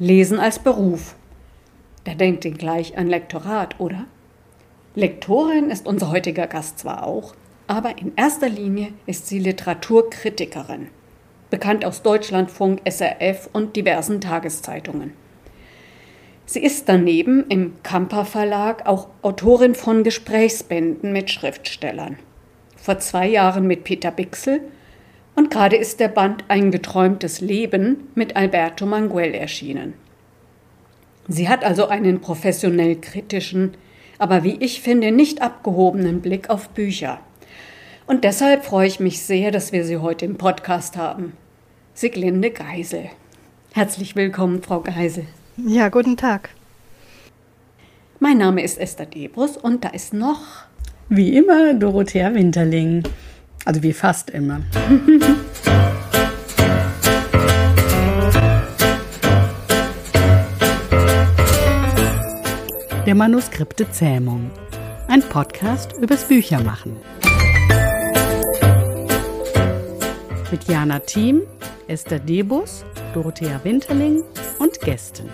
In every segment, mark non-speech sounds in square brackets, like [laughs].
Lesen als Beruf. Da denkt ihr gleich an Lektorat, oder? Lektorin ist unser heutiger Gast zwar auch, aber in erster Linie ist sie Literaturkritikerin, bekannt aus Deutschlandfunk, SRF und diversen Tageszeitungen. Sie ist daneben im Kamper Verlag auch Autorin von Gesprächsbänden mit Schriftstellern. Vor zwei Jahren mit Peter Bixel und gerade ist der Band Ein geträumtes Leben mit Alberto Manguel erschienen. Sie hat also einen professionell kritischen, aber wie ich finde, nicht abgehobenen Blick auf Bücher. Und deshalb freue ich mich sehr, dass wir Sie heute im Podcast haben. Siglinde Geisel. Herzlich willkommen, Frau Geisel. Ja, guten Tag. Mein Name ist Esther Debrus und da ist noch. Wie immer Dorothea Winterling. Also wie fast immer. [laughs] Der Manuskripte Zähmung. Ein Podcast übers Büchermachen. Mit Jana Thiem, Esther Debus, Dorothea Winterling und Gästen.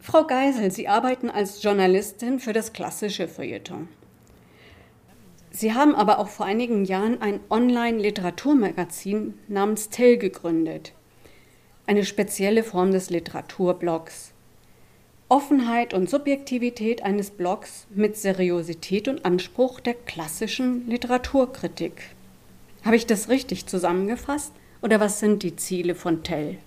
Frau Geisel, Sie arbeiten als Journalistin für das klassische Feuilleton. Sie haben aber auch vor einigen Jahren ein Online-Literaturmagazin namens Tell gegründet. Eine spezielle Form des Literaturblogs. Offenheit und Subjektivität eines Blogs mit Seriosität und Anspruch der klassischen Literaturkritik. Habe ich das richtig zusammengefasst? Oder was sind die Ziele von Tell?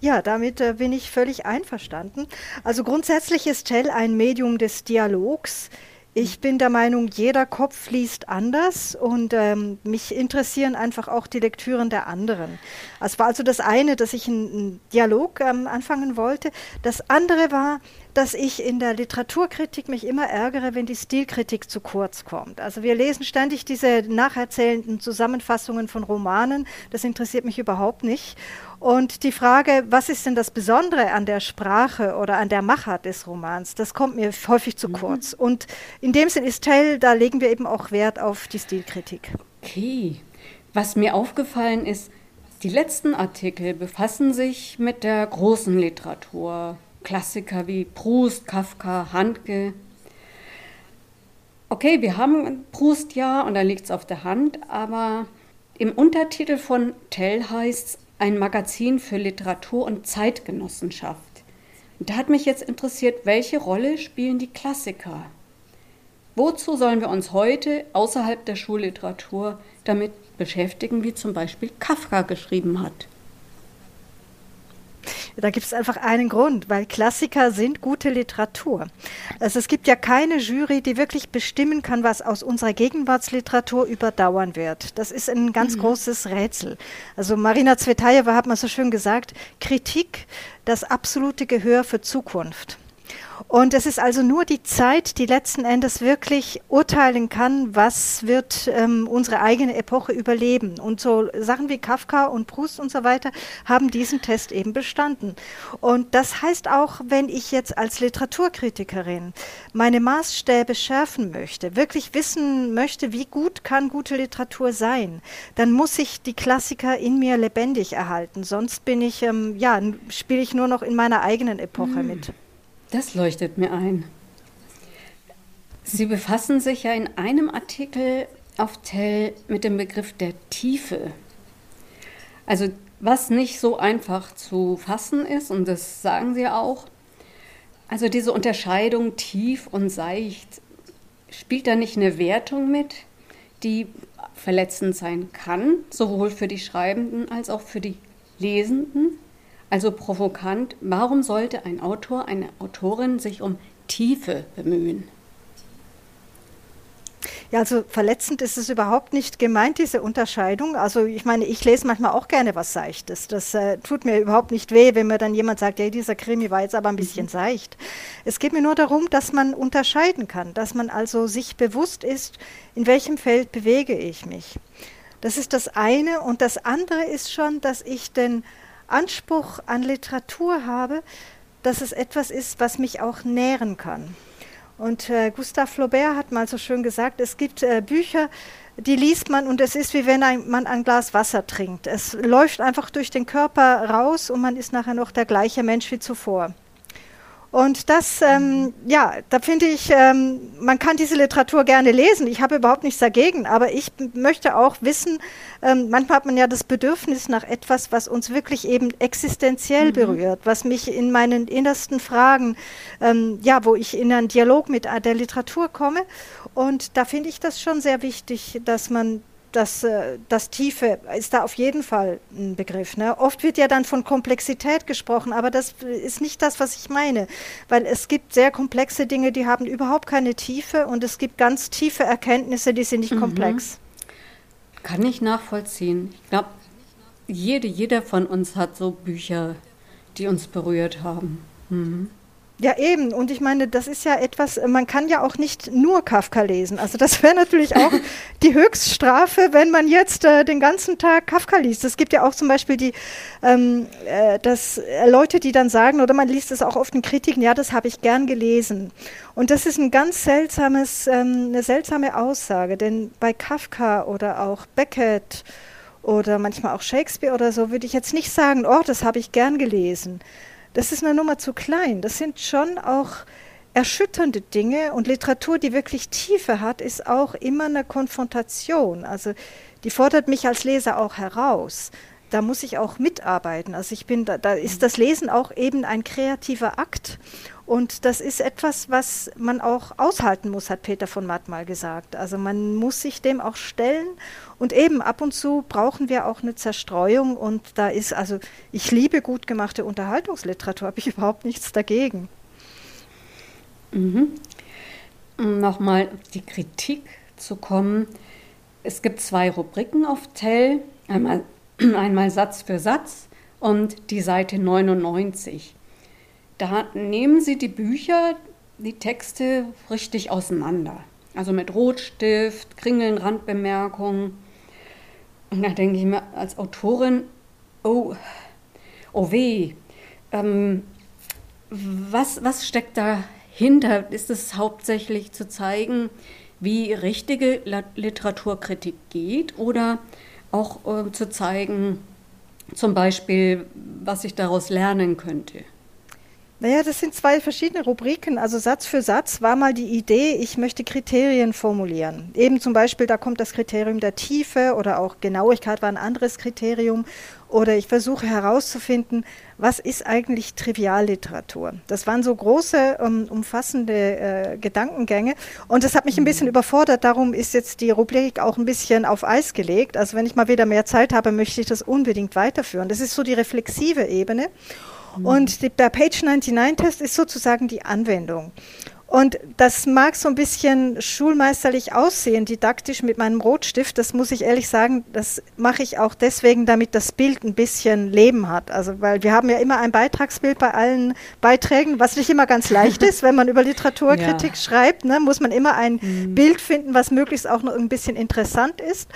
Ja, damit äh, bin ich völlig einverstanden. Also grundsätzlich ist Tell ein Medium des Dialogs. Ich bin der Meinung, jeder Kopf liest anders und ähm, mich interessieren einfach auch die Lektüren der anderen. Es war also das eine, dass ich einen Dialog ähm, anfangen wollte. Das andere war, dass ich in der Literaturkritik mich immer ärgere, wenn die Stilkritik zu kurz kommt. Also wir lesen ständig diese nacherzählenden Zusammenfassungen von Romanen. Das interessiert mich überhaupt nicht. Und die Frage, was ist denn das Besondere an der Sprache oder an der Machart des Romans, das kommt mir häufig zu mhm. kurz. Und in dem Sinn ist Tell, da legen wir eben auch Wert auf die Stilkritik. Okay. Was mir aufgefallen ist, die letzten Artikel befassen sich mit der großen Literatur. Klassiker wie Proust, Kafka, Handke. Okay, wir haben Proust ja und da liegt es auf der Hand, aber im Untertitel von Tell heißt es ein Magazin für Literatur und Zeitgenossenschaft. Da hat mich jetzt interessiert, welche Rolle spielen die Klassiker? Wozu sollen wir uns heute außerhalb der Schulliteratur damit beschäftigen, wie zum Beispiel Kafka geschrieben hat? Da gibt es einfach einen Grund, weil Klassiker sind gute Literatur. Also es gibt ja keine Jury, die wirklich bestimmen kann, was aus unserer Gegenwartsliteratur überdauern wird. Das ist ein ganz mhm. großes Rätsel. Also Marina Zvetajewa hat mal so schön gesagt, Kritik, das absolute Gehör für Zukunft. Und es ist also nur die Zeit, die letzten Endes wirklich urteilen kann, was wird ähm, unsere eigene Epoche überleben. Und so Sachen wie Kafka und Proust und so weiter haben diesen Test eben bestanden. Und das heißt auch, wenn ich jetzt als Literaturkritikerin meine Maßstäbe schärfen möchte, wirklich wissen möchte, wie gut kann gute Literatur sein, dann muss ich die Klassiker in mir lebendig erhalten. Sonst bin ich, ähm, ja, spiele ich nur noch in meiner eigenen Epoche mhm. mit. Das leuchtet mir ein. Sie befassen sich ja in einem Artikel auf Tell mit dem Begriff der Tiefe. Also was nicht so einfach zu fassen ist, und das sagen Sie auch, also diese Unterscheidung tief und seicht, spielt da nicht eine Wertung mit, die verletzend sein kann, sowohl für die Schreibenden als auch für die Lesenden? Also provokant, warum sollte ein Autor, eine Autorin sich um Tiefe bemühen? Ja, also verletzend ist es überhaupt nicht gemeint, diese Unterscheidung. Also ich meine, ich lese manchmal auch gerne was Seichtes. Das äh, tut mir überhaupt nicht weh, wenn mir dann jemand sagt, ja, dieser Krimi war jetzt aber ein bisschen mhm. seicht. Es geht mir nur darum, dass man unterscheiden kann, dass man also sich bewusst ist, in welchem Feld bewege ich mich. Das ist das eine. Und das andere ist schon, dass ich den Anspruch an Literatur habe, dass es etwas ist, was mich auch nähren kann. Und äh, Gustave Flaubert hat mal so schön gesagt, es gibt äh, Bücher, die liest man und es ist wie wenn ein, man ein Glas Wasser trinkt. Es läuft einfach durch den Körper raus und man ist nachher noch der gleiche Mensch wie zuvor. Und das, ähm, ja, da finde ich, ähm, man kann diese Literatur gerne lesen. Ich habe überhaupt nichts dagegen, aber ich möchte auch wissen, ähm, manchmal hat man ja das Bedürfnis nach etwas, was uns wirklich eben existenziell mhm. berührt, was mich in meinen innersten Fragen, ähm, ja, wo ich in einen Dialog mit der Literatur komme. Und da finde ich das schon sehr wichtig, dass man das, äh, das Tiefe ist da auf jeden Fall ein Begriff. Ne? Oft wird ja dann von Komplexität gesprochen, aber das ist nicht das, was ich meine, weil es gibt sehr komplexe Dinge, die haben überhaupt keine Tiefe und es gibt ganz tiefe Erkenntnisse, die sind nicht mhm. komplex. Kann ich nachvollziehen. Ich glaube, jede, jeder von uns hat so Bücher, die uns berührt haben. Mhm. Ja, eben. Und ich meine, das ist ja etwas, man kann ja auch nicht nur Kafka lesen. Also das wäre natürlich auch [laughs] die Höchststrafe, wenn man jetzt äh, den ganzen Tag Kafka liest. Es gibt ja auch zum Beispiel die ähm, äh, das, äh, Leute, die dann sagen, oder man liest es auch oft in Kritiken, ja, das habe ich gern gelesen. Und das ist ein ganz seltsames, ähm, eine seltsame Aussage, denn bei Kafka oder auch Beckett oder manchmal auch Shakespeare oder so würde ich jetzt nicht sagen, oh, das habe ich gern gelesen das ist eine Nummer zu klein. Das sind schon auch erschütternde Dinge und Literatur, die wirklich Tiefe hat, ist auch immer eine Konfrontation. Also die fordert mich als Leser auch heraus. Da muss ich auch mitarbeiten. Also ich bin, da, da ist das Lesen auch eben ein kreativer Akt und das ist etwas, was man auch aushalten muss, hat Peter von Matt mal gesagt. Also man muss sich dem auch stellen. Und eben ab und zu brauchen wir auch eine Zerstreuung. Und da ist, also ich liebe gut gemachte Unterhaltungsliteratur, habe ich [laughs] überhaupt nichts dagegen. Mhm. Um nochmal die Kritik zu kommen. Es gibt zwei Rubriken auf Tell. Einmal, [clears throat] einmal Satz für Satz und die Seite 99 da nehmen sie die Bücher, die Texte richtig auseinander. Also mit Rotstift, Kringeln, Randbemerkungen. Und da denke ich mir als Autorin, oh, oh weh, ähm, was, was steckt dahinter? Ist es hauptsächlich zu zeigen, wie richtige Literaturkritik geht oder auch äh, zu zeigen, zum Beispiel, was ich daraus lernen könnte? Naja, das sind zwei verschiedene Rubriken. Also Satz für Satz war mal die Idee, ich möchte Kriterien formulieren. Eben zum Beispiel, da kommt das Kriterium der Tiefe oder auch Genauigkeit war ein anderes Kriterium. Oder ich versuche herauszufinden, was ist eigentlich Trivialliteratur? Das waren so große, um, umfassende äh, Gedankengänge. Und das hat mich ein bisschen mhm. überfordert. Darum ist jetzt die Rubrik auch ein bisschen auf Eis gelegt. Also wenn ich mal wieder mehr Zeit habe, möchte ich das unbedingt weiterführen. Das ist so die reflexive Ebene. Mhm. Und der Page 99-Test ist sozusagen die Anwendung. Und das mag so ein bisschen schulmeisterlich aussehen, didaktisch mit meinem Rotstift. Das muss ich ehrlich sagen, das mache ich auch deswegen, damit das Bild ein bisschen Leben hat. Also, weil wir haben ja immer ein Beitragsbild bei allen Beiträgen, was nicht immer ganz leicht ist, wenn man über [laughs] Literaturkritik ja. schreibt, ne, muss man immer ein mhm. Bild finden, was möglichst auch noch ein bisschen interessant ist.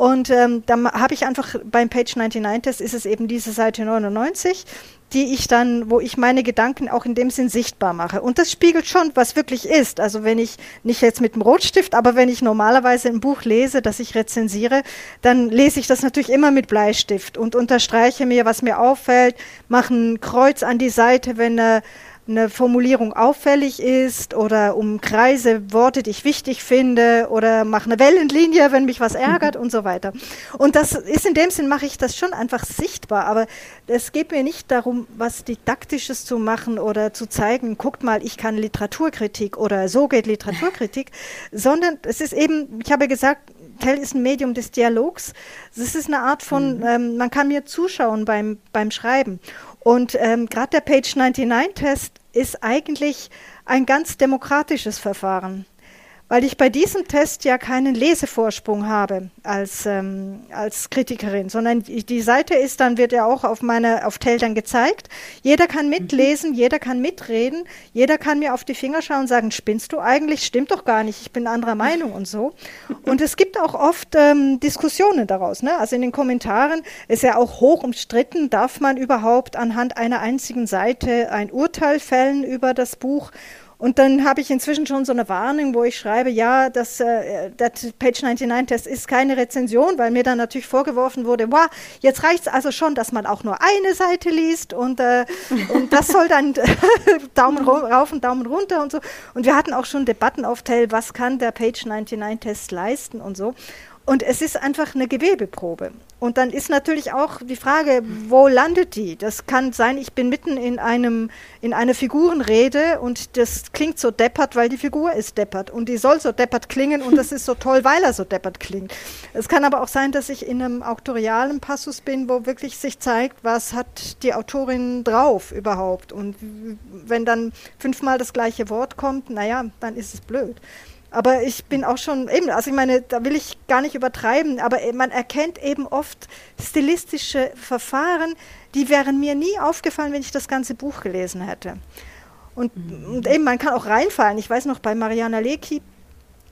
Und ähm, da habe ich einfach beim Page 99 Test ist es eben diese Seite 99 die ich dann, wo ich meine Gedanken auch in dem Sinn sichtbar mache. Und das spiegelt schon, was wirklich ist. Also wenn ich nicht jetzt mit dem Rotstift, aber wenn ich normalerweise ein Buch lese, das ich rezensiere, dann lese ich das natürlich immer mit Bleistift und unterstreiche mir, was mir auffällt, mache ein Kreuz an die Seite, wenn eine eine Formulierung auffällig ist oder umkreise Worte, die ich wichtig finde oder mache eine Wellenlinie, wenn mich was ärgert und so weiter. Und das ist in dem Sinn, mache ich das schon einfach sichtbar, aber es geht mir nicht darum, was Didaktisches zu machen oder zu zeigen, guckt mal, ich kann Literaturkritik oder so geht Literaturkritik, [laughs] sondern es ist eben, ich habe gesagt, Tell ist ein Medium des Dialogs. Es ist eine Art von, mhm. ähm, man kann mir zuschauen beim, beim Schreiben. Und ähm, gerade der Page 99-Test ist eigentlich ein ganz demokratisches Verfahren weil ich bei diesem Test ja keinen Lesevorsprung habe als, ähm, als Kritikerin, sondern die, Seite ist dann, wird ja auch auf meine, auf Teltern gezeigt. Jeder kann mhm. mitlesen, mhm. jeder kann mitreden, jeder kann mir auf die Finger schauen und sagen, spinnst du eigentlich? Stimmt doch gar nicht, ich bin anderer Meinung und so. Und es gibt auch oft ähm, Diskussionen daraus. Ne? Also in den Kommentaren ist ja auch hoch umstritten, darf man überhaupt anhand einer einzigen Seite ein Urteil fällen über das Buch? Und dann habe ich inzwischen schon so eine Warnung, wo ich schreibe, ja, das, äh, das Page 99 Test ist keine Rezension, weil mir dann natürlich vorgeworfen wurde, wow, jetzt reicht es also schon, dass man auch nur eine Seite liest und, äh, und das soll dann [laughs] [laughs] Daumen rauf und Daumen runter und so. Und wir hatten auch schon Debatten auf Tell, was kann der Page 99 Test leisten und so. Und es ist einfach eine Gewebeprobe. Und dann ist natürlich auch die Frage, wo landet die? Das kann sein, ich bin mitten in einem in einer Figurenrede und das klingt so deppert, weil die Figur ist deppert und die soll so deppert klingen und das ist so toll, weil er so deppert klingt. Es kann aber auch sein, dass ich in einem autorialen Passus bin, wo wirklich sich zeigt, was hat die Autorin drauf überhaupt und wenn dann fünfmal das gleiche Wort kommt, naja, dann ist es blöd. Aber ich bin auch schon eben, also ich meine, da will ich gar nicht übertreiben, aber man erkennt eben oft stilistische Verfahren, die wären mir nie aufgefallen, wenn ich das ganze Buch gelesen hätte. Und, mhm. und eben, man kann auch reinfallen. Ich weiß noch, bei Mariana Lecki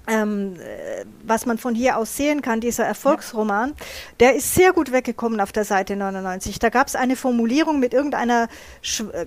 ähm, äh, was man von hier aus sehen kann, dieser Erfolgsroman, der ist sehr gut weggekommen auf der Seite 99. Da gab es eine Formulierung mit irgendeiner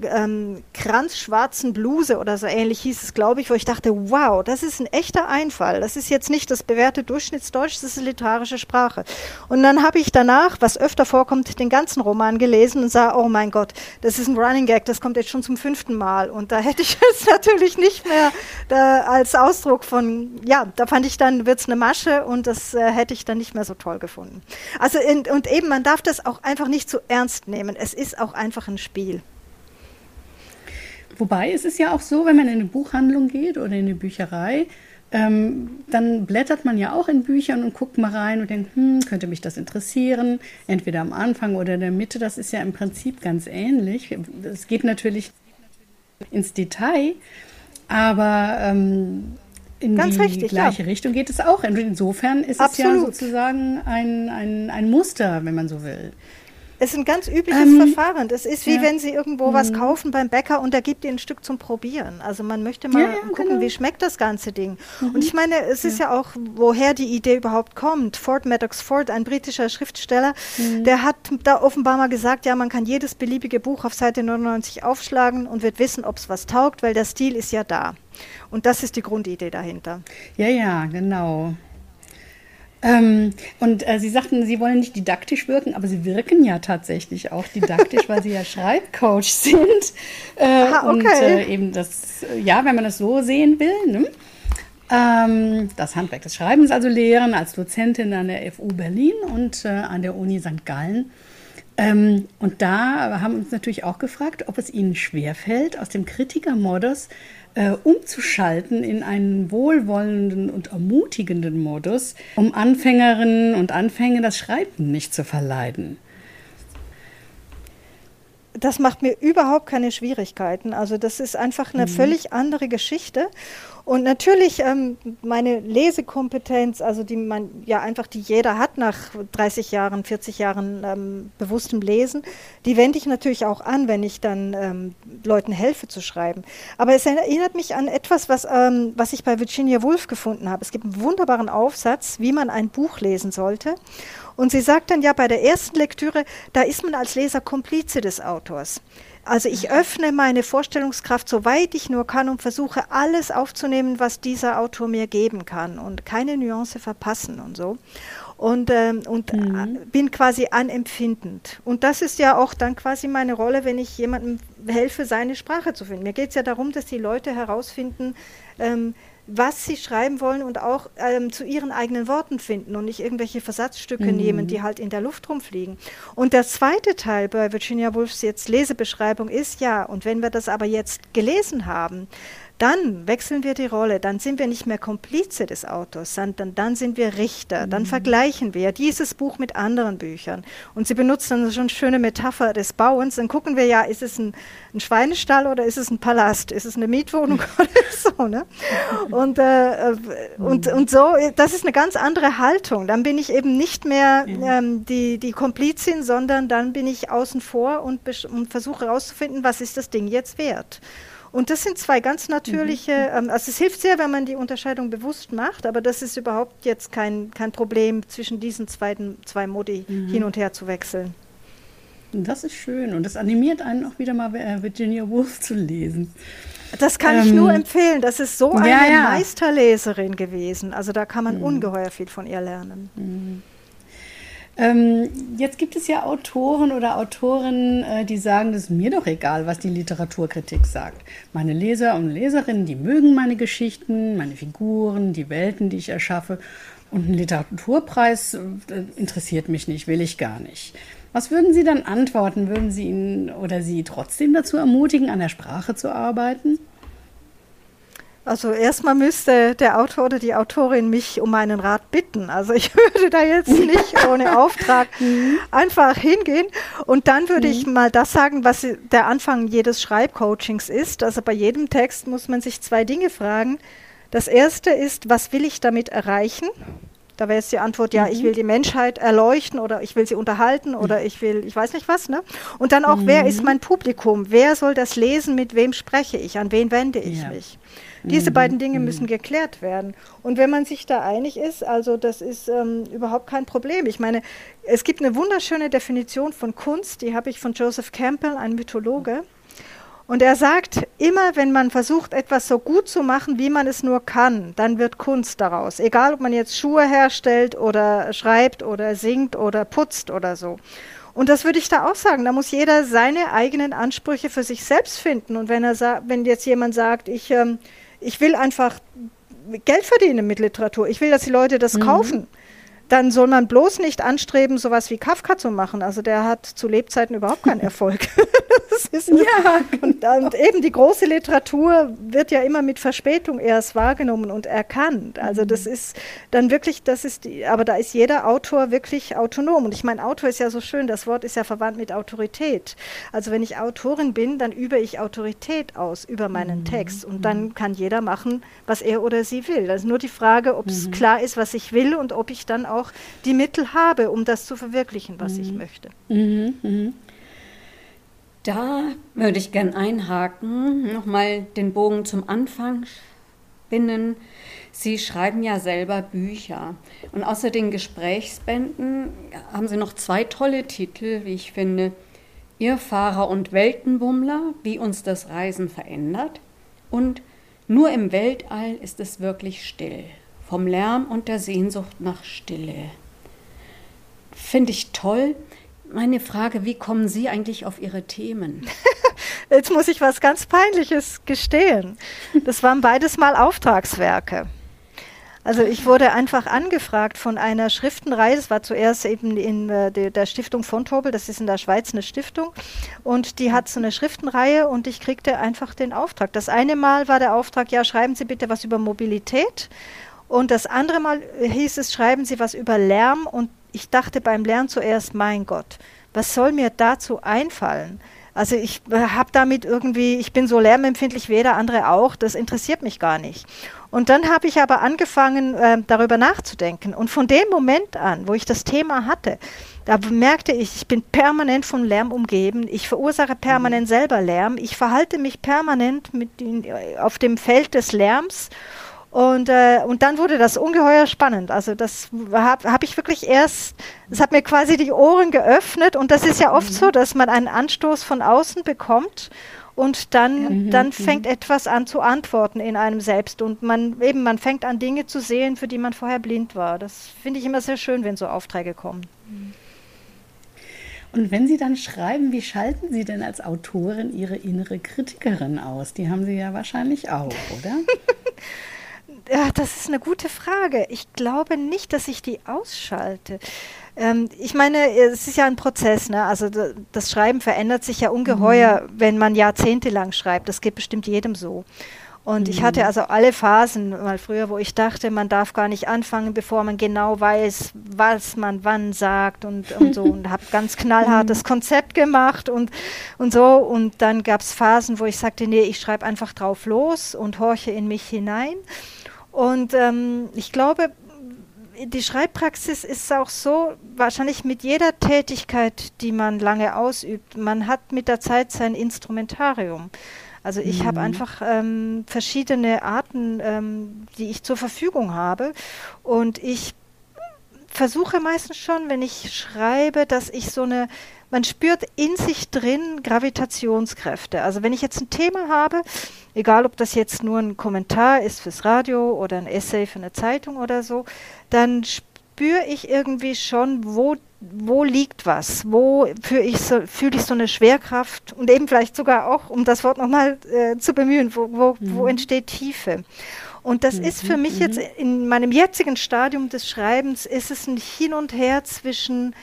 ähm, kranzschwarzen Bluse oder so ähnlich hieß es, glaube ich, wo ich dachte, wow, das ist ein echter Einfall. Das ist jetzt nicht das bewährte Durchschnittsdeutsch, das ist literarische Sprache. Und dann habe ich danach, was öfter vorkommt, den ganzen Roman gelesen und sah, oh mein Gott, das ist ein Running Gag, das kommt jetzt schon zum fünften Mal. Und da hätte ich [laughs] es natürlich nicht mehr da, als Ausdruck von, ja, da fand ich dann, wird es eine Masche und das äh, hätte ich dann nicht mehr so toll gefunden. Also in, und eben, man darf das auch einfach nicht zu ernst nehmen. Es ist auch einfach ein Spiel. Wobei es ist ja auch so, wenn man in eine Buchhandlung geht oder in eine Bücherei, ähm, dann blättert man ja auch in Büchern und guckt mal rein und denkt, hm, könnte mich das interessieren? Entweder am Anfang oder in der Mitte. Das ist ja im Prinzip ganz ähnlich. Es geht natürlich ins Detail, aber ähm, in Ganz die richtig, gleiche ja. Richtung geht es auch. Insofern ist Absolut. es ja sozusagen ein, ein, ein Muster, wenn man so will. Es ist ein ganz übliches ähm, Verfahren. Das ist wie ja. wenn Sie irgendwo mhm. was kaufen beim Bäcker und der gibt Ihnen ein Stück zum Probieren. Also man möchte mal ja, ja, gucken, genau. wie schmeckt das ganze Ding. Mhm. Und ich meine, es ist ja. auch, woher die Idee überhaupt kommt. Ford Maddox Ford, ein britischer Schriftsteller, mhm. der hat da offenbar mal gesagt, ja, man kann jedes beliebige Buch auf Seite 99 aufschlagen und wird wissen, ob es was taugt, weil der Stil ist ja da. Und das ist die Grundidee dahinter. Ja, ja, genau. Ähm, und äh, Sie sagten, Sie wollen nicht didaktisch wirken, aber Sie wirken ja tatsächlich auch didaktisch, weil Sie ja [laughs] Schreibcoach sind. Äh, Aha, okay. Und äh, eben das, ja, wenn man das so sehen will, ne? ähm, das Handwerk des Schreibens also lehren als Dozentin an der FU Berlin und äh, an der Uni St. Gallen. Ähm, und da haben wir uns natürlich auch gefragt, ob es Ihnen schwerfällt, aus dem Kritikermodus äh, umzuschalten in einen wohlwollenden und ermutigenden Modus, um Anfängerinnen und Anfänger das Schreiben nicht zu verleiden. Das macht mir überhaupt keine Schwierigkeiten. Also das ist einfach eine mhm. völlig andere Geschichte. Und natürlich ähm, meine Lesekompetenz, also die man ja einfach, die jeder hat nach 30 Jahren, 40 Jahren ähm, bewusstem Lesen, die wende ich natürlich auch an, wenn ich dann ähm, Leuten helfe zu schreiben. Aber es erinnert mich an etwas, was, ähm, was ich bei Virginia Woolf gefunden habe. Es gibt einen wunderbaren Aufsatz, wie man ein Buch lesen sollte. Und sie sagt dann ja bei der ersten Lektüre, da ist man als Leser Komplize des Autors. Also ich öffne meine Vorstellungskraft so weit ich nur kann und versuche alles aufzunehmen, was dieser Autor mir geben kann und keine Nuance verpassen und so. Und, ähm, und mhm. bin quasi anempfindend. Und das ist ja auch dann quasi meine Rolle, wenn ich jemandem helfe, seine Sprache zu finden. Mir geht es ja darum, dass die Leute herausfinden, ähm, was sie schreiben wollen und auch ähm, zu ihren eigenen Worten finden und nicht irgendwelche Versatzstücke mhm. nehmen, die halt in der Luft rumfliegen. Und der zweite Teil bei Virginia Woolfs jetzt Lesebeschreibung ist ja, und wenn wir das aber jetzt gelesen haben, dann wechseln wir die Rolle, dann sind wir nicht mehr Komplize des Autors, sondern dann sind wir Richter, dann mhm. vergleichen wir dieses Buch mit anderen Büchern. Und sie benutzen dann schon eine schöne Metapher des Bauens, dann gucken wir ja, ist es ein, ein Schweinestall oder ist es ein Palast, ist es eine Mietwohnung oder [laughs] so. Ne? Und, äh, und, und so, das ist eine ganz andere Haltung. Dann bin ich eben nicht mehr ähm, die, die Komplizin, sondern dann bin ich außen vor und, und versuche herauszufinden, was ist das Ding jetzt wert. Und das sind zwei ganz natürliche, mhm. ähm, also es hilft sehr, wenn man die Unterscheidung bewusst macht, aber das ist überhaupt jetzt kein, kein Problem, zwischen diesen zweiten, zwei Modi mhm. hin und her zu wechseln. Das ist schön und das animiert einen auch wieder mal äh, Virginia Woolf zu lesen. Das kann ähm, ich nur empfehlen. Das ist so eine ja, ja. Meisterleserin gewesen. Also da kann man mhm. ungeheuer viel von ihr lernen. Ähm, jetzt gibt es ja Autoren oder Autorinnen, äh, die sagen, das ist mir doch egal, was die Literaturkritik sagt. Meine Leser und Leserinnen, die mögen meine Geschichten, meine Figuren, die Welten, die ich erschaffe. Und ein Literaturpreis äh, interessiert mich nicht, will ich gar nicht. Was würden Sie dann antworten? Würden Sie ihn oder Sie trotzdem dazu ermutigen, an der Sprache zu arbeiten? Also erstmal müsste der Autor oder die Autorin mich um einen Rat bitten. Also ich [laughs] würde da jetzt nicht [laughs] ohne Auftrag mhm. einfach hingehen. Und dann würde ich mhm. mal das sagen, was der Anfang jedes Schreibcoachings ist. Also bei jedem Text muss man sich zwei Dinge fragen. Das erste ist, was will ich damit erreichen? Da wäre jetzt die Antwort, ja, mhm. ich will die Menschheit erleuchten oder ich will sie unterhalten oder mhm. ich will, ich weiß nicht was, ne? Und dann auch, mhm. wer ist mein Publikum? Wer soll das lesen? Mit wem spreche ich? An wen wende ich ja. mich? Diese mhm. beiden Dinge mhm. müssen geklärt werden. Und wenn man sich da einig ist, also das ist ähm, überhaupt kein Problem. Ich meine, es gibt eine wunderschöne Definition von Kunst, die habe ich von Joseph Campbell, ein Mythologe. Und er sagt, immer wenn man versucht, etwas so gut zu machen, wie man es nur kann, dann wird Kunst daraus. Egal, ob man jetzt Schuhe herstellt oder schreibt oder singt oder putzt oder so. Und das würde ich da auch sagen. Da muss jeder seine eigenen Ansprüche für sich selbst finden. Und wenn er wenn jetzt jemand sagt, ich ähm, ich will einfach Geld verdienen mit Literatur. Ich will, dass die Leute das mhm. kaufen dann soll man bloß nicht anstreben, sowas wie Kafka zu machen. Also der hat zu Lebzeiten überhaupt keinen Erfolg. [laughs] ja, und, und, eben die große Literatur wird ja immer mit Verspätung erst wahrgenommen und erkannt. Also das mhm. ist dann wirklich, das ist die, aber da ist jeder Autor wirklich autonom. Und ich meine, Autor ist ja so schön, das Wort ist ja verwandt mit Autorität. Also wenn ich Autorin bin, dann übe ich Autorität aus über meinen mhm. Text. Und dann mhm. kann jeder machen, was er oder sie will. Das ist nur die Frage, ob es mhm. klar ist, was ich will und ob ich dann auch auch die Mittel habe, um das zu verwirklichen, was mhm. ich möchte. Mhm. Mhm. Da würde ich gern einhaken, nochmal den Bogen zum Anfang spinnen. Sie schreiben ja selber Bücher. Und außer den Gesprächsbänden haben Sie noch zwei tolle Titel, wie ich finde. Irrfahrer und Weltenbummler, wie uns das Reisen verändert. Und nur im Weltall ist es wirklich still vom Lärm und der Sehnsucht nach Stille. Finde ich toll. Meine Frage, wie kommen Sie eigentlich auf Ihre Themen? [laughs] Jetzt muss ich was ganz Peinliches gestehen. Das waren beides mal Auftragswerke. Also ich wurde einfach angefragt von einer Schriftenreihe, das war zuerst eben in äh, der Stiftung von Tobel, das ist in der Schweiz eine Stiftung, und die hat so eine Schriftenreihe und ich kriegte einfach den Auftrag. Das eine Mal war der Auftrag, ja, schreiben Sie bitte was über Mobilität. Und das andere Mal hieß es, schreiben Sie was über Lärm. Und ich dachte beim Lärm zuerst, mein Gott, was soll mir dazu einfallen? Also ich habe damit irgendwie, ich bin so lärmempfindlich wie jeder andere auch, das interessiert mich gar nicht. Und dann habe ich aber angefangen, äh, darüber nachzudenken. Und von dem Moment an, wo ich das Thema hatte, da merkte ich, ich bin permanent von Lärm umgeben. Ich verursache permanent selber Lärm. Ich verhalte mich permanent mit den, auf dem Feld des Lärms. Und, äh, und dann wurde das ungeheuer spannend. Also das habe hab ich wirklich erst, das hat mir quasi die Ohren geöffnet. Und das ist ja oft mhm. so, dass man einen Anstoß von außen bekommt und dann, mhm. dann mhm. fängt mhm. etwas an zu antworten in einem selbst. Und man eben, man fängt an Dinge zu sehen, für die man vorher blind war. Das finde ich immer sehr schön, wenn so Aufträge kommen. Und wenn Sie dann schreiben, wie schalten Sie denn als Autorin Ihre innere Kritikerin aus? Die haben Sie ja wahrscheinlich auch, oder? [laughs] Ja, das ist eine gute Frage. Ich glaube nicht, dass ich die ausschalte. Ähm, ich meine, es ist ja ein Prozess. Ne? Also das Schreiben verändert sich ja ungeheuer, mhm. wenn man jahrzehntelang schreibt. Das geht bestimmt jedem so. Und mhm. ich hatte also alle Phasen mal früher, wo ich dachte, man darf gar nicht anfangen, bevor man genau weiß, was man wann sagt und, und so. [laughs] Und habe ganz knallhartes mhm. Konzept gemacht und, und so. Und dann gab es Phasen, wo ich sagte, nee, ich schreibe einfach drauf los und horche in mich hinein. Und ähm, ich glaube, die Schreibpraxis ist auch so, wahrscheinlich mit jeder Tätigkeit, die man lange ausübt, man hat mit der Zeit sein Instrumentarium. Also ich mhm. habe einfach ähm, verschiedene Arten, ähm, die ich zur Verfügung habe. Und ich versuche meistens schon, wenn ich schreibe, dass ich so eine man spürt in sich drin Gravitationskräfte. Also wenn ich jetzt ein Thema habe, egal ob das jetzt nur ein Kommentar ist fürs Radio oder ein Essay für eine Zeitung oder so, dann spüre ich irgendwie schon, wo wo liegt was, wo fühle ich, so, fühl ich so eine Schwerkraft und eben vielleicht sogar auch, um das Wort nochmal äh, zu bemühen, wo, wo, mhm. wo entsteht Tiefe. Und das mhm. ist für mich jetzt mhm. in meinem jetzigen Stadium des Schreibens, ist es ein Hin und Her zwischen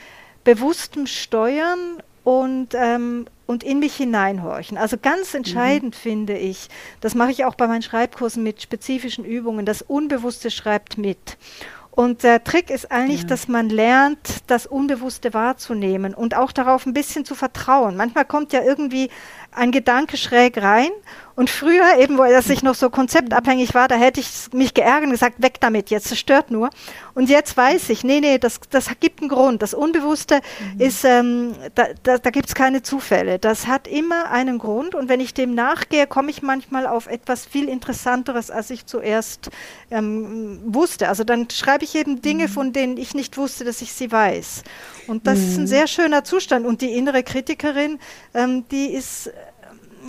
bewusstem Steuern und, ähm, und in mich hineinhorchen. Also ganz entscheidend mhm. finde ich, das mache ich auch bei meinen Schreibkursen mit spezifischen Übungen, das Unbewusste schreibt mit. Und der Trick ist eigentlich, ja. dass man lernt, das Unbewusste wahrzunehmen und auch darauf ein bisschen zu vertrauen. Manchmal kommt ja irgendwie ein Gedanke schräg rein und früher, eben wo er sich noch so konzeptabhängig war, da hätte ich mich geärgert und gesagt, weg damit, jetzt das stört nur. Und jetzt weiß ich, nee, nee, das, das gibt einen Grund. Das Unbewusste mhm. ist, ähm, da, da, da gibt es keine Zufälle. Das hat immer einen Grund und wenn ich dem nachgehe, komme ich manchmal auf etwas viel Interessanteres, als ich zuerst ähm, wusste. Also dann schreibe ich eben Dinge, mhm. von denen ich nicht wusste, dass ich sie weiß. Und das mhm. ist ein mhm. sehr schöner Zustand. Und die innere Kritikerin, ähm, die ist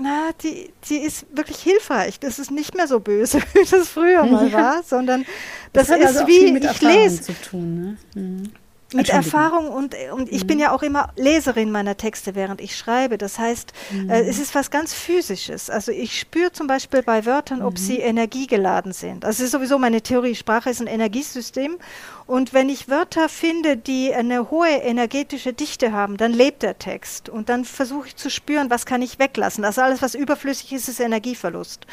na, die, die ist wirklich hilfreich. Das ist nicht mehr so böse, [laughs] wie das früher mal [laughs] war, sondern das, das ist also wie ich lese. Tun, ne? mhm mit Erfahrung und, und ich mhm. bin ja auch immer Leserin meiner Texte, während ich schreibe. Das heißt, mhm. äh, es ist was ganz Physisches. Also ich spüre zum Beispiel bei Wörtern, ob mhm. sie energiegeladen sind. Also es ist sowieso meine Theorie, Sprache ist ein Energiesystem. Und wenn ich Wörter finde, die eine hohe energetische Dichte haben, dann lebt der Text. Und dann versuche ich zu spüren, was kann ich weglassen. Also alles, was überflüssig ist, ist Energieverlust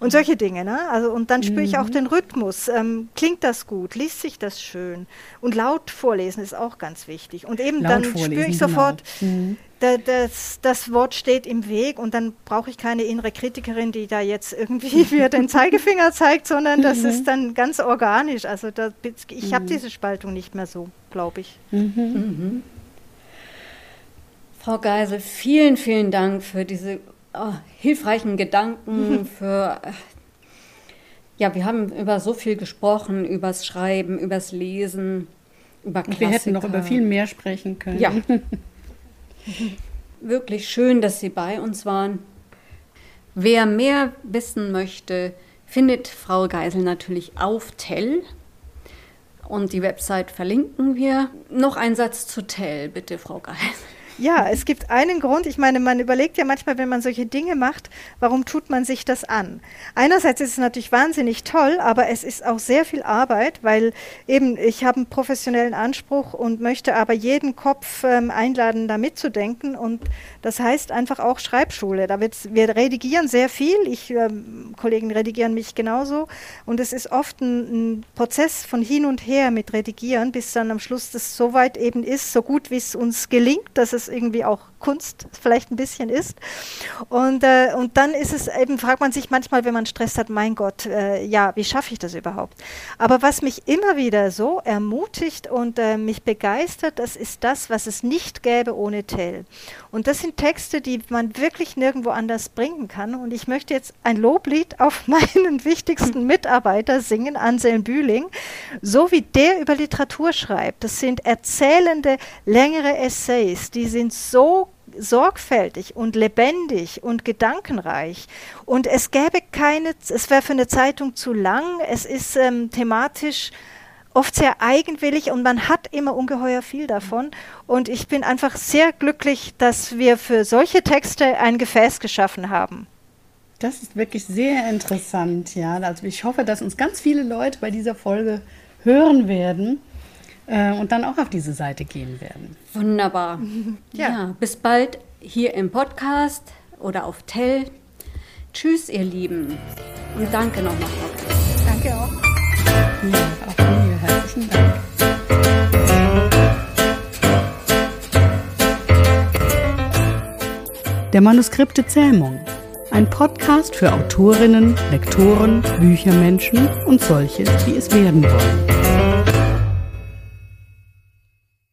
und solche Dinge. Ne? Also, und dann spüre ich auch mhm. den Rhythmus. Ähm, klingt das gut? Liest sich das schön? Und laut vorlesen ist auch ganz wichtig. Und eben laut dann spüre ich sofort, genau. mhm. da, das, das Wort steht im Weg und dann brauche ich keine innere Kritikerin, die da jetzt irgendwie [laughs] wieder den Zeigefinger zeigt, sondern das mhm. ist dann ganz organisch. Also da, ich habe mhm. diese Spaltung nicht mehr so, glaube ich. Mhm. Mhm. Frau Geisel, vielen, vielen Dank für diese oh, hilfreichen Gedanken, [laughs] für ja, wir haben über so viel gesprochen, übers Schreiben, übers Lesen, über Klassiker. Wir hätten noch über viel mehr sprechen können. Ja. [laughs] Wirklich schön, dass Sie bei uns waren. Wer mehr wissen möchte, findet Frau Geisel natürlich auf Tell. Und die Website verlinken wir. Noch ein Satz zu Tell, bitte, Frau Geisel. Ja, es gibt einen Grund. Ich meine, man überlegt ja manchmal, wenn man solche Dinge macht, warum tut man sich das an? Einerseits ist es natürlich wahnsinnig toll, aber es ist auch sehr viel Arbeit, weil eben ich habe einen professionellen Anspruch und möchte aber jeden Kopf ähm, einladen, da mitzudenken. Und das heißt einfach auch Schreibschule. Da wird, wir redigieren sehr viel. Ich, ähm, Kollegen redigieren mich genauso. Und es ist oft ein, ein Prozess von hin und her mit Redigieren, bis dann am Schluss das so weit eben ist, so gut wie es uns gelingt, dass es irgendwie auch Kunst vielleicht ein bisschen ist. Und, äh, und dann ist es eben, fragt man sich manchmal, wenn man Stress hat, mein Gott, äh, ja, wie schaffe ich das überhaupt? Aber was mich immer wieder so ermutigt und äh, mich begeistert, das ist das, was es nicht gäbe ohne Tell. Und das sind Texte, die man wirklich nirgendwo anders bringen kann. Und ich möchte jetzt ein Loblied [laughs] auf meinen wichtigsten Mitarbeiter singen, Anselm Bühling, so wie der über Literatur schreibt. Das sind erzählende, längere Essays, die sind so sorgfältig und lebendig und gedankenreich. Und es gäbe keine, es wäre für eine Zeitung zu lang, es ist ähm, thematisch oft sehr eigenwillig und man hat immer ungeheuer viel davon. Und ich bin einfach sehr glücklich, dass wir für solche Texte ein Gefäß geschaffen haben. Das ist wirklich sehr interessant, ja. Also ich hoffe, dass uns ganz viele Leute bei dieser Folge hören werden äh, und dann auch auf diese Seite gehen werden. Wunderbar. [laughs] Ja. ja, bis bald hier im Podcast oder auf Tell. Tschüss, ihr Lieben. Und danke nochmal. Danke auch. Ja, auch mir. Herzlichen Dank. Der Manuskripte Zähmung. Ein Podcast für Autorinnen, Lektoren, Büchermenschen und solche, die es werden wollen.